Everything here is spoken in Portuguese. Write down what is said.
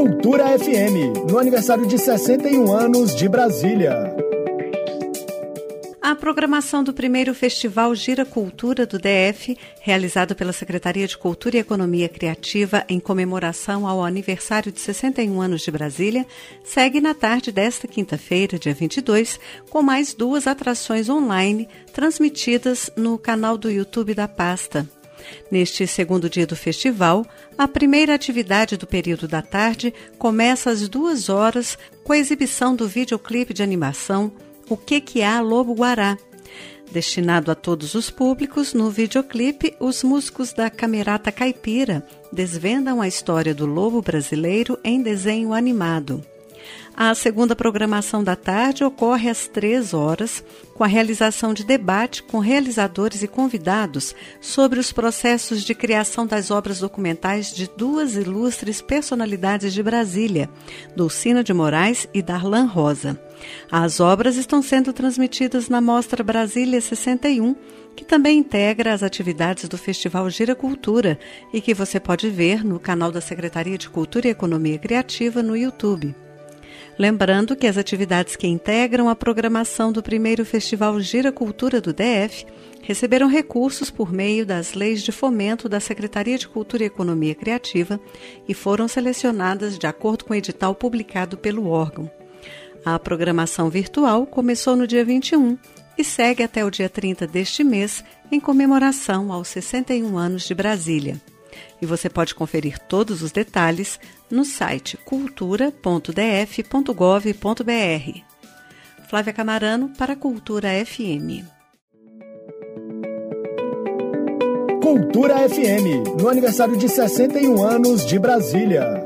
Cultura FM, no aniversário de 61 anos de Brasília. A programação do primeiro Festival Gira Cultura do DF, realizado pela Secretaria de Cultura e Economia Criativa em comemoração ao aniversário de 61 anos de Brasília, segue na tarde desta quinta-feira, dia 22, com mais duas atrações online transmitidas no canal do YouTube da pasta. Neste segundo dia do festival, a primeira atividade do período da tarde começa às duas horas com a exibição do videoclipe de animação O que que há Lobo Guará. Destinado a todos os públicos, no videoclipe, os músicos da Camerata Caipira desvendam a história do lobo brasileiro em desenho animado. A segunda programação da tarde ocorre às três horas, com a realização de debate com realizadores e convidados sobre os processos de criação das obras documentais de duas ilustres personalidades de Brasília, Dulcina de Moraes e Darlan Rosa. As obras estão sendo transmitidas na Mostra Brasília 61, que também integra as atividades do Festival Gira Cultura e que você pode ver no canal da Secretaria de Cultura e Economia Criativa no YouTube. Lembrando que as atividades que integram a programação do primeiro Festival Gira Cultura do DF receberam recursos por meio das leis de fomento da Secretaria de Cultura e Economia Criativa e foram selecionadas de acordo com o edital publicado pelo órgão. A programação virtual começou no dia 21 e segue até o dia 30 deste mês, em comemoração aos 61 anos de Brasília. E você pode conferir todos os detalhes no site cultura.df.gov.br. Flávia Camarano para Cultura FM. Cultura FM, no aniversário de 61 anos de Brasília.